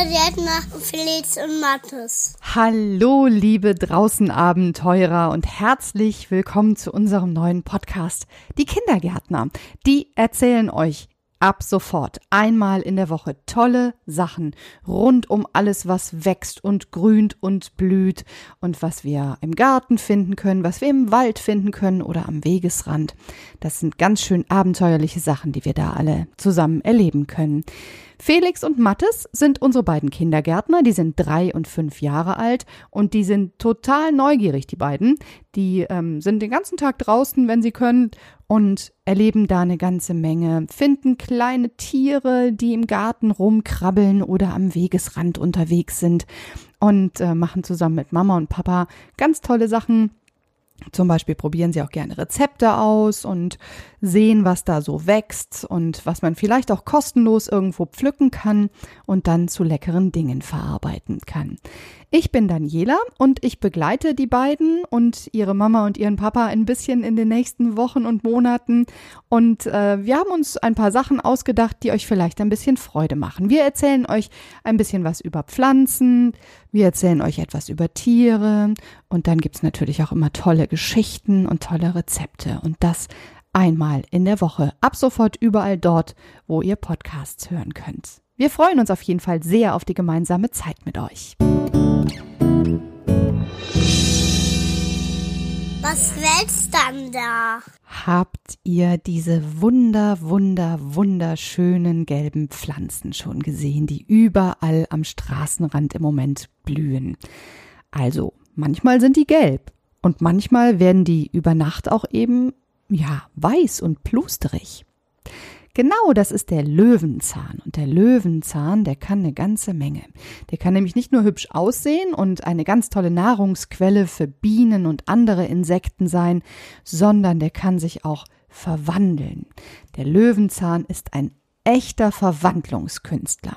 Kindergärtner Felix und Mathis. Hallo, liebe Draußenabenteurer und herzlich willkommen zu unserem neuen Podcast. Die Kindergärtner, die erzählen euch ab sofort einmal in der Woche tolle Sachen rund um alles, was wächst und grünt und blüht und was wir im Garten finden können, was wir im Wald finden können oder am Wegesrand. Das sind ganz schön abenteuerliche Sachen, die wir da alle zusammen erleben können. Felix und Mattes sind unsere beiden Kindergärtner, die sind drei und fünf Jahre alt und die sind total neugierig, die beiden. Die ähm, sind den ganzen Tag draußen, wenn sie können, und erleben da eine ganze Menge, finden kleine Tiere, die im Garten rumkrabbeln oder am Wegesrand unterwegs sind und äh, machen zusammen mit Mama und Papa ganz tolle Sachen. Zum Beispiel probieren sie auch gerne Rezepte aus und sehen, was da so wächst und was man vielleicht auch kostenlos irgendwo pflücken kann und dann zu leckeren Dingen verarbeiten kann. Ich bin Daniela und ich begleite die beiden und ihre Mama und ihren Papa ein bisschen in den nächsten Wochen und Monaten. Und äh, wir haben uns ein paar Sachen ausgedacht, die euch vielleicht ein bisschen Freude machen. Wir erzählen euch ein bisschen was über Pflanzen, wir erzählen euch etwas über Tiere und dann gibt's natürlich auch immer tolle Geschichten und tolle Rezepte. Und das einmal in der Woche. Ab sofort überall dort, wo ihr Podcasts hören könnt. Wir freuen uns auf jeden Fall sehr auf die gemeinsame Zeit mit euch. Was wächst dann da? Habt ihr diese wunder, wunder, wunderschönen gelben Pflanzen schon gesehen, die überall am Straßenrand im Moment blühen? Also, manchmal sind die gelb und manchmal werden die über Nacht auch eben, ja, weiß und plusterig. Genau, das ist der Löwenzahn. Und der Löwenzahn, der kann eine ganze Menge. Der kann nämlich nicht nur hübsch aussehen und eine ganz tolle Nahrungsquelle für Bienen und andere Insekten sein, sondern der kann sich auch verwandeln. Der Löwenzahn ist ein echter Verwandlungskünstler.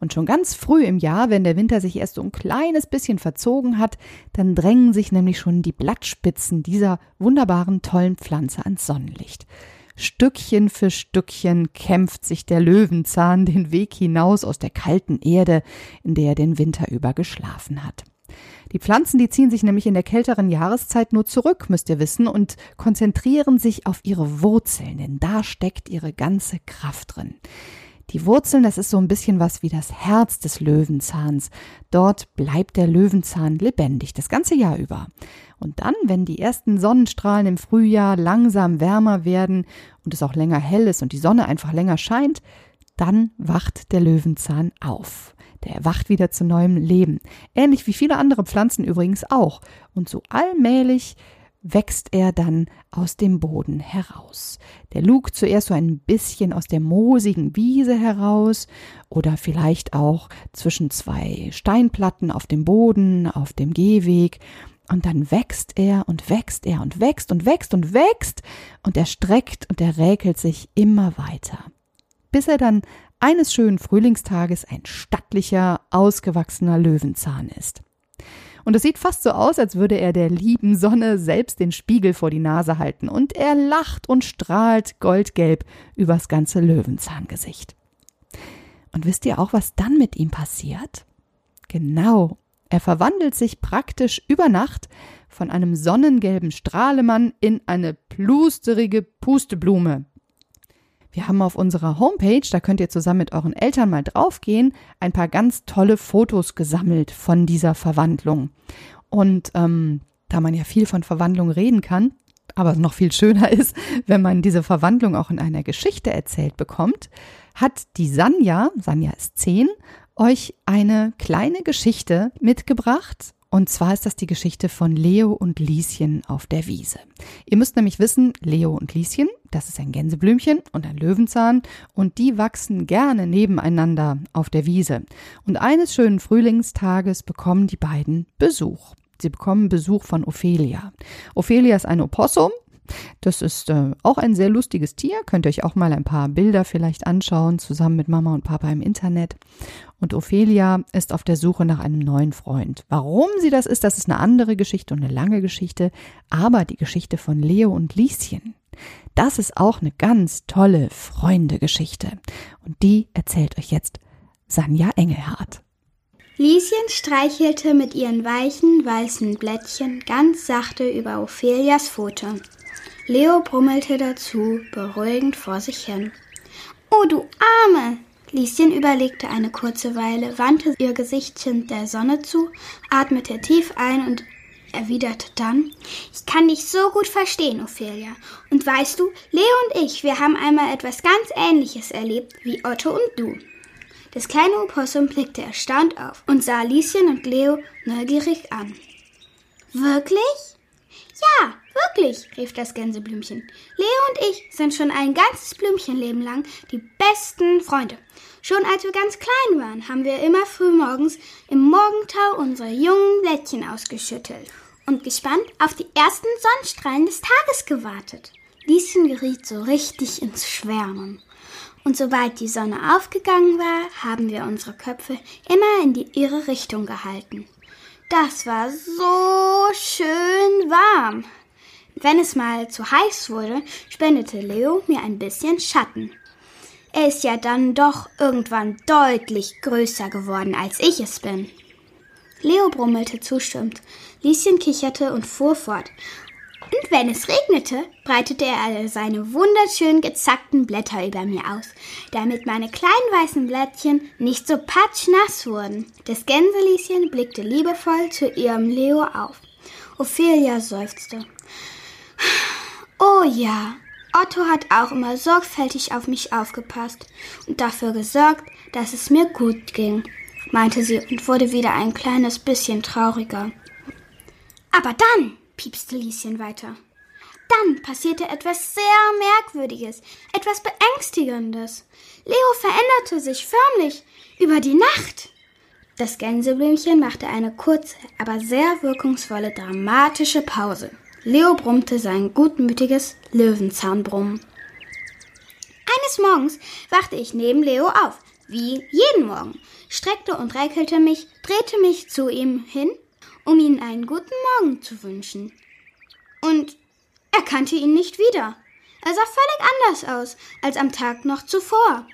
Und schon ganz früh im Jahr, wenn der Winter sich erst so ein kleines bisschen verzogen hat, dann drängen sich nämlich schon die Blattspitzen dieser wunderbaren, tollen Pflanze ans Sonnenlicht. Stückchen für Stückchen kämpft sich der Löwenzahn den Weg hinaus aus der kalten Erde, in der er den Winter über geschlafen hat. Die Pflanzen, die ziehen sich nämlich in der kälteren Jahreszeit nur zurück, müsst ihr wissen, und konzentrieren sich auf ihre Wurzeln, denn da steckt ihre ganze Kraft drin. Die Wurzeln, das ist so ein bisschen was wie das Herz des Löwenzahns. Dort bleibt der Löwenzahn lebendig, das ganze Jahr über. Und dann, wenn die ersten Sonnenstrahlen im Frühjahr langsam wärmer werden und es auch länger hell ist und die Sonne einfach länger scheint, dann wacht der Löwenzahn auf. Der erwacht wieder zu neuem Leben. Ähnlich wie viele andere Pflanzen übrigens auch. Und so allmählich wächst er dann aus dem Boden heraus. Der lugt zuerst so ein bisschen aus der moosigen Wiese heraus oder vielleicht auch zwischen zwei Steinplatten auf dem Boden, auf dem Gehweg. Und dann wächst er und wächst er und wächst und wächst und wächst und er streckt und er räkelt sich immer weiter. Bis er dann eines schönen Frühlingstages ein stattlicher, ausgewachsener Löwenzahn ist. Und es sieht fast so aus, als würde er der lieben Sonne selbst den Spiegel vor die Nase halten, und er lacht und strahlt goldgelb übers ganze Löwenzahngesicht. Und wisst ihr auch, was dann mit ihm passiert? Genau, er verwandelt sich praktisch über Nacht von einem sonnengelben Strahlemann in eine plusterige Pusteblume. Wir haben auf unserer Homepage, da könnt ihr zusammen mit euren Eltern mal draufgehen, ein paar ganz tolle Fotos gesammelt von dieser Verwandlung. Und ähm, da man ja viel von Verwandlung reden kann, aber noch viel schöner ist, wenn man diese Verwandlung auch in einer Geschichte erzählt bekommt, hat die Sanja, Sanja ist zehn, euch eine kleine Geschichte mitgebracht und zwar ist das die Geschichte von Leo und Lieschen auf der Wiese. Ihr müsst nämlich wissen, Leo und Lieschen, das ist ein Gänseblümchen und ein Löwenzahn und die wachsen gerne nebeneinander auf der Wiese. Und eines schönen Frühlingstages bekommen die beiden Besuch. Sie bekommen Besuch von Ophelia. Ophelia ist ein Opossum, das ist äh, auch ein sehr lustiges Tier. Könnt ihr euch auch mal ein paar Bilder vielleicht anschauen, zusammen mit Mama und Papa im Internet. Und Ophelia ist auf der Suche nach einem neuen Freund. Warum sie das ist, das ist eine andere Geschichte und eine lange Geschichte. Aber die Geschichte von Leo und Lieschen, das ist auch eine ganz tolle Freunde-Geschichte. Und die erzählt euch jetzt Sanja Engelhardt. Lieschen streichelte mit ihren weichen, weißen Blättchen ganz sachte über Ophelias Pfote. Leo brummelte dazu, beruhigend vor sich hin. Oh, du Arme! Lieschen überlegte eine kurze Weile, wandte ihr Gesichtchen der Sonne zu, atmete tief ein und erwiderte dann, ich kann dich so gut verstehen, Ophelia. Und weißt du, Leo und ich, wir haben einmal etwas ganz Ähnliches erlebt wie Otto und du. Das kleine Opossum blickte erstaunt auf und sah Lieschen und Leo neugierig an. Wirklich? Rief das Gänseblümchen. Leo und ich sind schon ein ganzes Blümchenleben lang die besten Freunde. Schon als wir ganz klein waren, haben wir immer früh morgens im Morgentau unsere jungen Blättchen ausgeschüttelt und gespannt auf die ersten Sonnenstrahlen des Tages gewartet. Lieschen geriet so richtig ins Schwärmen. Und sobald die Sonne aufgegangen war, haben wir unsere Köpfe immer in die ihre Richtung gehalten. Das war so schön warm. Wenn es mal zu heiß wurde, spendete Leo mir ein bisschen Schatten. Er ist ja dann doch irgendwann deutlich größer geworden, als ich es bin. Leo brummelte zustimmend, Lieschen kicherte und fuhr fort. Und wenn es regnete, breitete er seine wunderschön gezackten Blätter über mir aus, damit meine kleinen weißen Blättchen nicht so patschnass wurden. Das Gänselieschen blickte liebevoll zu ihrem Leo auf. Ophelia seufzte. Oh ja, Otto hat auch immer sorgfältig auf mich aufgepasst und dafür gesorgt, dass es mir gut ging, meinte sie und wurde wieder ein kleines bisschen trauriger. Aber dann, piepste Lieschen weiter. Dann passierte etwas sehr Merkwürdiges, etwas Beängstigendes. Leo veränderte sich förmlich über die Nacht. Das Gänseblümchen machte eine kurze, aber sehr wirkungsvolle, dramatische Pause. Leo brummte sein gutmütiges Löwenzahnbrummen. Eines Morgens wachte ich neben Leo auf, wie jeden Morgen, streckte und räkelte mich, drehte mich zu ihm hin, um ihm einen guten Morgen zu wünschen. Und er kannte ihn nicht wieder. Er sah völlig anders aus als am Tag noch zuvor.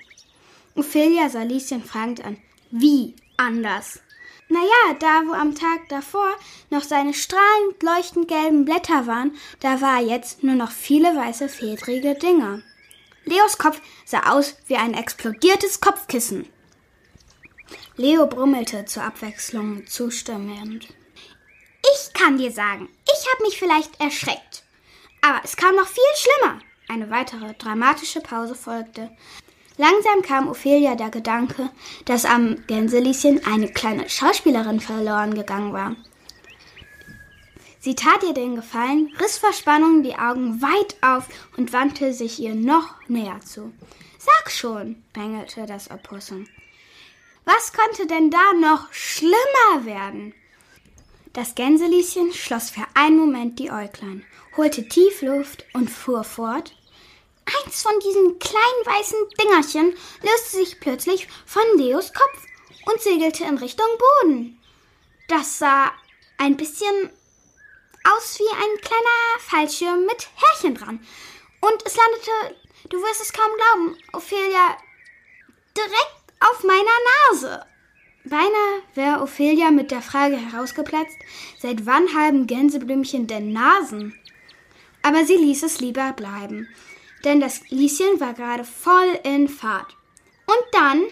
Ophelia sah Lieschen fragend an. Wie anders? Naja, da wo am Tag davor noch seine strahlend leuchtend gelben Blätter waren, da war jetzt nur noch viele weiße fedrige Dinger. Leos Kopf sah aus wie ein explodiertes Kopfkissen. Leo brummelte zur Abwechslung zustimmend. Ich kann dir sagen, ich habe mich vielleicht erschreckt. Aber es kam noch viel schlimmer. Eine weitere dramatische Pause folgte. Langsam kam Ophelia der Gedanke, dass am Gänselieschen eine kleine Schauspielerin verloren gegangen war. Sie tat ihr den Gefallen, riss vor Spannung die Augen weit auf und wandte sich ihr noch näher zu. Sag schon, bängelte das Opossum. Was konnte denn da noch schlimmer werden? Das Gänselieschen schloss für einen Moment die Äuglein, holte tief Luft und fuhr fort. Eins von diesen kleinen weißen Dingerchen löste sich plötzlich von Leos Kopf und segelte in Richtung Boden. Das sah ein bisschen aus wie ein kleiner Fallschirm mit Härchen dran. Und es landete, du wirst es kaum glauben, Ophelia, direkt auf meiner Nase. Beinahe wäre Ophelia mit der Frage herausgeplatzt, seit wann haben Gänseblümchen denn Nasen? Aber sie ließ es lieber bleiben, denn das Lieschen war gerade voll in Fahrt. Und dann,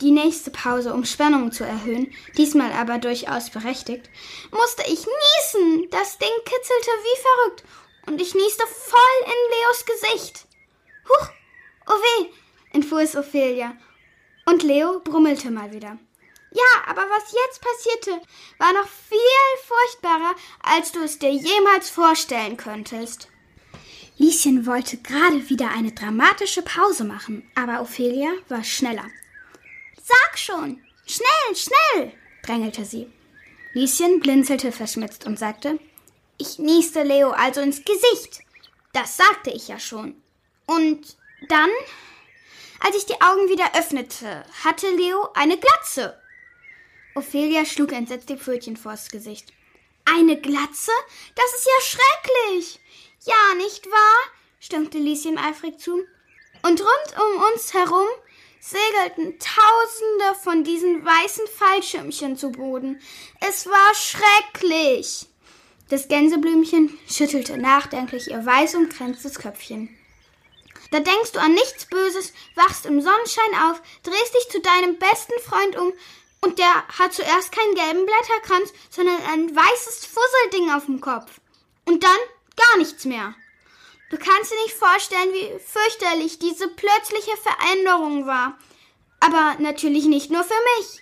die nächste Pause, um Spannung zu erhöhen, diesmal aber durchaus berechtigt, musste ich niesen. Das Ding kitzelte wie verrückt und ich nieste voll in Leos Gesicht. Huch, oh weh, entfuhr es Ophelia. Und Leo brummelte mal wieder. Ja, aber was jetzt passierte, war noch viel furchtbarer, als du es dir jemals vorstellen könntest. Lieschen wollte gerade wieder eine dramatische Pause machen, aber Ophelia war schneller. Sag schon! Schnell, schnell! drängelte sie. Lieschen blinzelte verschmitzt und sagte, ich nieste Leo also ins Gesicht. Das sagte ich ja schon. Und dann, als ich die Augen wieder öffnete, hatte Leo eine Glatze. Ophelia schlug entsetzt die Pfötchen vors Gesicht. Eine Glatze? Das ist ja schrecklich. Ja, nicht wahr? stimmte Lieschen eifrig zu. Und rund um uns herum segelten tausende von diesen weißen Fallschirmchen zu Boden. Es war schrecklich. Das Gänseblümchen schüttelte nachdenklich ihr weiß umkränztes Köpfchen. Da denkst du an nichts Böses, wachst im Sonnenschein auf, drehst dich zu deinem besten Freund um und der hat zuerst keinen gelben Blätterkranz, sondern ein weißes Fusselding auf dem Kopf. Und dann gar nichts mehr. Du kannst dir nicht vorstellen, wie fürchterlich diese plötzliche Veränderung war. Aber natürlich nicht nur für mich.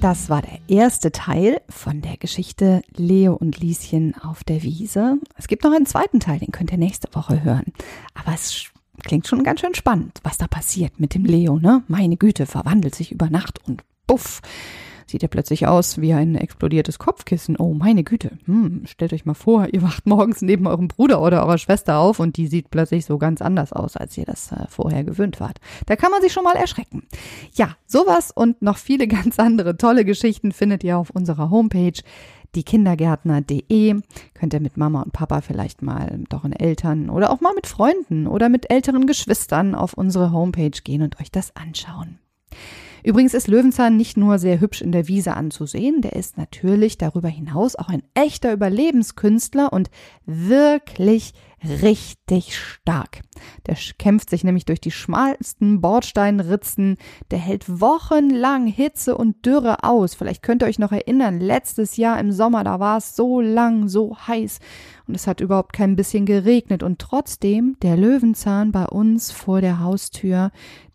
Das war der erste Teil von der Geschichte Leo und Lieschen auf der Wiese. Es gibt noch einen zweiten Teil, den könnt ihr nächste Woche hören. Aber es klingt schon ganz schön spannend, was da passiert mit dem Leo, ne? Meine Güte, verwandelt sich über Nacht und buff sieht er plötzlich aus wie ein explodiertes Kopfkissen. Oh, meine Güte. Hm, stellt euch mal vor, ihr wacht morgens neben eurem Bruder oder eurer Schwester auf und die sieht plötzlich so ganz anders aus, als ihr das äh, vorher gewöhnt wart. Da kann man sich schon mal erschrecken. Ja, sowas und noch viele ganz andere tolle Geschichten findet ihr auf unserer Homepage diekindergärtner.de könnt ihr mit Mama und Papa vielleicht mal mit euren Eltern oder auch mal mit Freunden oder mit älteren Geschwistern auf unsere Homepage gehen und euch das anschauen. Übrigens ist Löwenzahn nicht nur sehr hübsch in der Wiese anzusehen, der ist natürlich darüber hinaus auch ein echter Überlebenskünstler und wirklich richtig stark. Der kämpft sich nämlich durch die schmalsten Bordsteinritzen, der hält wochenlang Hitze und Dürre aus. Vielleicht könnt ihr euch noch erinnern, letztes Jahr im Sommer, da war es so lang, so heiß und es hat überhaupt kein bisschen geregnet und trotzdem der Löwenzahn bei uns vor der Haustür,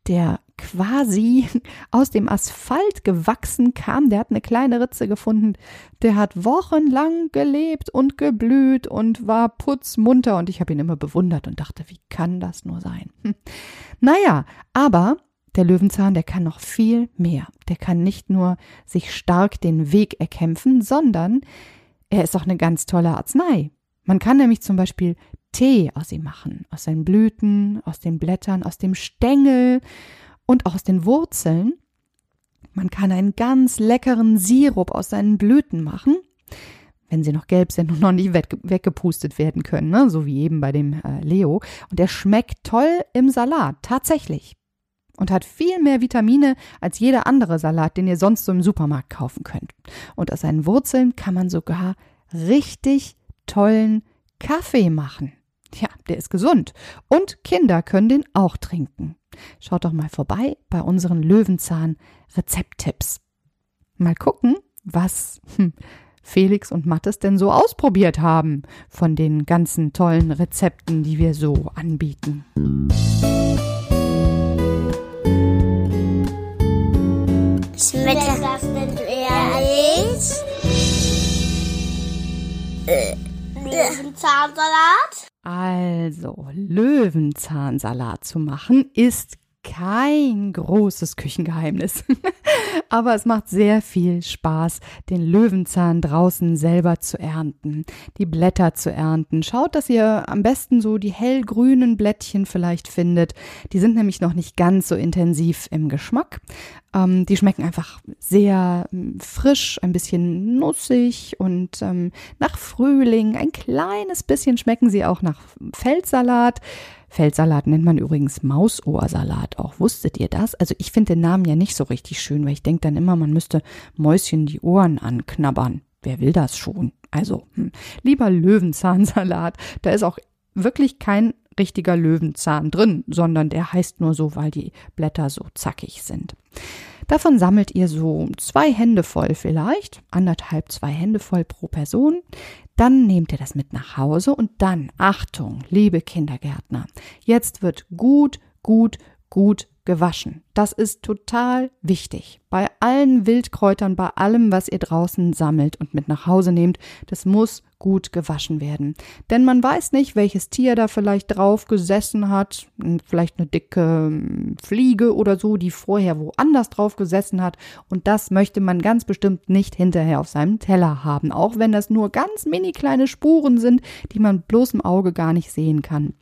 der quasi aus dem Asphalt gewachsen kam. Der hat eine kleine Ritze gefunden. Der hat wochenlang gelebt und geblüht und war putzmunter. Und ich habe ihn immer bewundert und dachte, wie kann das nur sein? Hm. Naja, aber der Löwenzahn, der kann noch viel mehr. Der kann nicht nur sich stark den Weg erkämpfen, sondern er ist auch eine ganz tolle Arznei. Man kann nämlich zum Beispiel Tee aus ihm machen, aus seinen Blüten, aus den Blättern, aus dem Stängel und aus den Wurzeln. Man kann einen ganz leckeren Sirup aus seinen Blüten machen, wenn sie noch gelb sind und noch nicht weggepustet werden können, ne? so wie eben bei dem äh, Leo. Und der schmeckt toll im Salat, tatsächlich. Und hat viel mehr Vitamine als jeder andere Salat, den ihr sonst so im Supermarkt kaufen könnt. Und aus seinen Wurzeln kann man sogar richtig tollen Kaffee machen. Ja, der ist gesund. Und Kinder können den auch trinken. Schaut doch mal vorbei bei unseren Löwenzahn-Rezepttipps. Mal gucken, was hm, Felix und Mattes denn so ausprobiert haben von den ganzen tollen Rezepten, die wir so anbieten. Schmeckt denn ehrlich? Äh, Löwenzahnsalat? Also, Löwenzahnsalat zu machen ist kein großes Küchengeheimnis. Aber es macht sehr viel Spaß, den Löwenzahn draußen selber zu ernten, die Blätter zu ernten. Schaut, dass ihr am besten so die hellgrünen Blättchen vielleicht findet. Die sind nämlich noch nicht ganz so intensiv im Geschmack. Ähm, die schmecken einfach sehr ähm, frisch, ein bisschen nussig und ähm, nach Frühling. Ein kleines bisschen schmecken sie auch nach Feldsalat. Feldsalat nennt man übrigens Mausohrsalat auch. Wusstet ihr das? Also ich finde den Namen ja nicht so richtig schön, weil ich denke dann immer, man müsste Mäuschen die Ohren anknabbern. Wer will das schon? Also hm, lieber Löwenzahnsalat. Da ist auch wirklich kein richtiger Löwenzahn drin, sondern der heißt nur so, weil die Blätter so zackig sind. Davon sammelt ihr so zwei Hände voll vielleicht, anderthalb, zwei Hände voll pro Person. Dann nehmt ihr das mit nach Hause und dann, Achtung, liebe Kindergärtner, jetzt wird gut, gut, gut gewaschen. Das ist total wichtig. Bei allen Wildkräutern, bei allem, was ihr draußen sammelt und mit nach Hause nehmt, das muss gut gewaschen werden. Denn man weiß nicht, welches Tier da vielleicht drauf gesessen hat. Vielleicht eine dicke hm, Fliege oder so, die vorher woanders drauf gesessen hat. Und das möchte man ganz bestimmt nicht hinterher auf seinem Teller haben. Auch wenn das nur ganz mini kleine Spuren sind, die man bloß im Auge gar nicht sehen kann.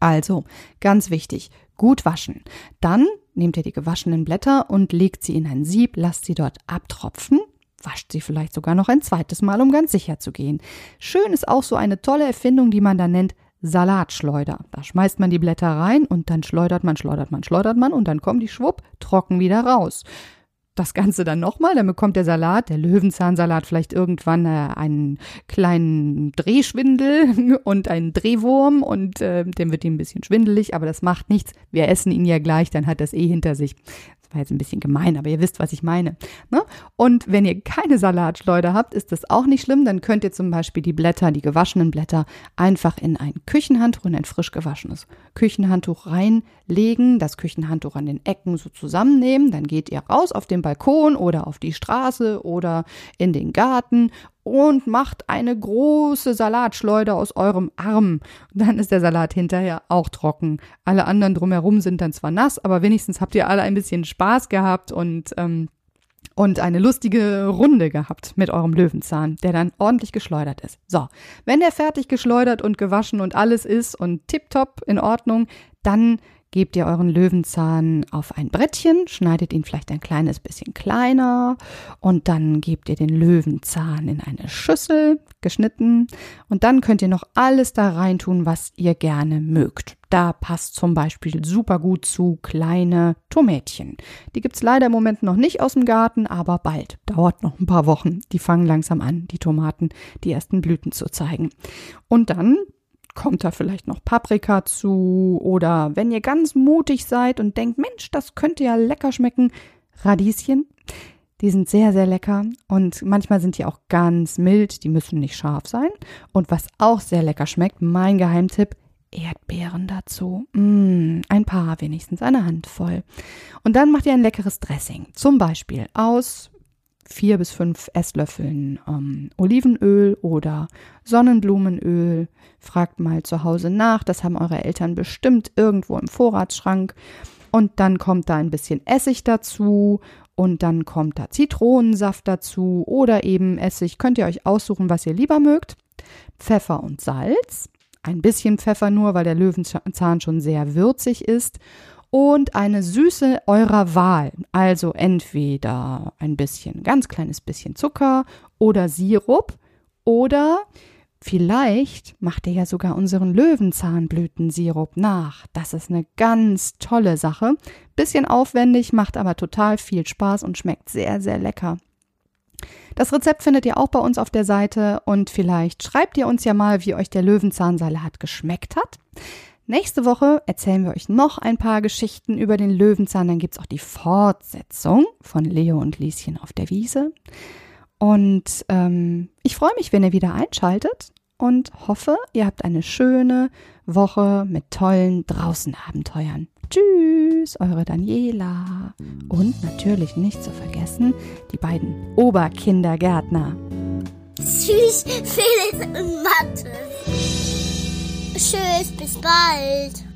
Also, ganz wichtig, gut waschen. Dann nehmt ihr die gewaschenen Blätter und legt sie in ein Sieb, lasst sie dort abtropfen wascht sie vielleicht sogar noch ein zweites Mal, um ganz sicher zu gehen. Schön ist auch so eine tolle Erfindung, die man da nennt Salatschleuder. Da schmeißt man die Blätter rein und dann schleudert man, schleudert man, schleudert man und dann kommen die schwupp trocken wieder raus das Ganze dann nochmal, dann bekommt der Salat, der Löwenzahnsalat vielleicht irgendwann äh, einen kleinen Drehschwindel und einen Drehwurm und äh, dem wird ihm ein bisschen schwindelig, aber das macht nichts. Wir essen ihn ja gleich, dann hat das eh hinter sich war jetzt ein bisschen gemein, aber ihr wisst, was ich meine. Ne? Und wenn ihr keine Salatschleuder habt, ist das auch nicht schlimm. Dann könnt ihr zum Beispiel die Blätter, die gewaschenen Blätter, einfach in ein Küchenhandtuch, in ein frisch gewaschenes Küchenhandtuch reinlegen, das Küchenhandtuch an den Ecken so zusammennehmen. Dann geht ihr raus auf den Balkon oder auf die Straße oder in den Garten und macht eine große Salatschleuder aus eurem Arm. dann ist der Salat hinterher auch trocken. Alle anderen drumherum sind dann zwar nass, aber wenigstens habt ihr alle ein bisschen Spaß gehabt und ähm, und eine lustige Runde gehabt mit eurem Löwenzahn, der dann ordentlich geschleudert ist. So, wenn der fertig geschleudert und gewaschen und alles ist und tipptopp in Ordnung, dann gebt ihr euren Löwenzahn auf ein Brettchen, schneidet ihn vielleicht ein kleines bisschen kleiner und dann gebt ihr den Löwenzahn in eine Schüssel, geschnitten und dann könnt ihr noch alles da reintun, was ihr gerne mögt. Da passt zum Beispiel super gut zu kleine Tomätchen. Die gibt's leider im Moment noch nicht aus dem Garten, aber bald. Dauert noch ein paar Wochen. Die fangen langsam an, die Tomaten, die ersten Blüten zu zeigen. Und dann kommt da vielleicht noch Paprika zu oder wenn ihr ganz mutig seid und denkt, Mensch, das könnte ja lecker schmecken, Radieschen. Die sind sehr, sehr lecker und manchmal sind die auch ganz mild, die müssen nicht scharf sein. Und was auch sehr lecker schmeckt, mein Geheimtipp, Erdbeeren dazu. Mm, ein paar wenigstens, eine Handvoll. Und dann macht ihr ein leckeres Dressing. Zum Beispiel aus vier bis fünf Esslöffeln ähm, Olivenöl oder Sonnenblumenöl. Fragt mal zu Hause nach, das haben eure Eltern bestimmt irgendwo im Vorratsschrank. Und dann kommt da ein bisschen Essig dazu und dann kommt da Zitronensaft dazu oder eben Essig. Könnt ihr euch aussuchen, was ihr lieber mögt. Pfeffer und Salz. Ein bisschen Pfeffer nur, weil der Löwenzahn schon sehr würzig ist und eine Süße eurer Wahl. Also entweder ein bisschen, ganz kleines bisschen Zucker oder Sirup oder vielleicht macht ihr ja sogar unseren Löwenzahnblütensirup nach. Das ist eine ganz tolle Sache. Bisschen aufwendig, macht aber total viel Spaß und schmeckt sehr, sehr lecker. Das Rezept findet ihr auch bei uns auf der Seite und vielleicht schreibt ihr uns ja mal, wie euch der Löwenzahnsalat geschmeckt hat. Nächste Woche erzählen wir euch noch ein paar Geschichten über den Löwenzahn. Dann gibt es auch die Fortsetzung von Leo und Lieschen auf der Wiese. Und ähm, ich freue mich, wenn ihr wieder einschaltet und hoffe, ihr habt eine schöne Woche mit tollen Draußenabenteuern. Tschüss, eure Daniela. Und natürlich nicht zu vergessen, die beiden Oberkindergärtner. Tschüss, Felix und Mathe. Tschüss, bis bald.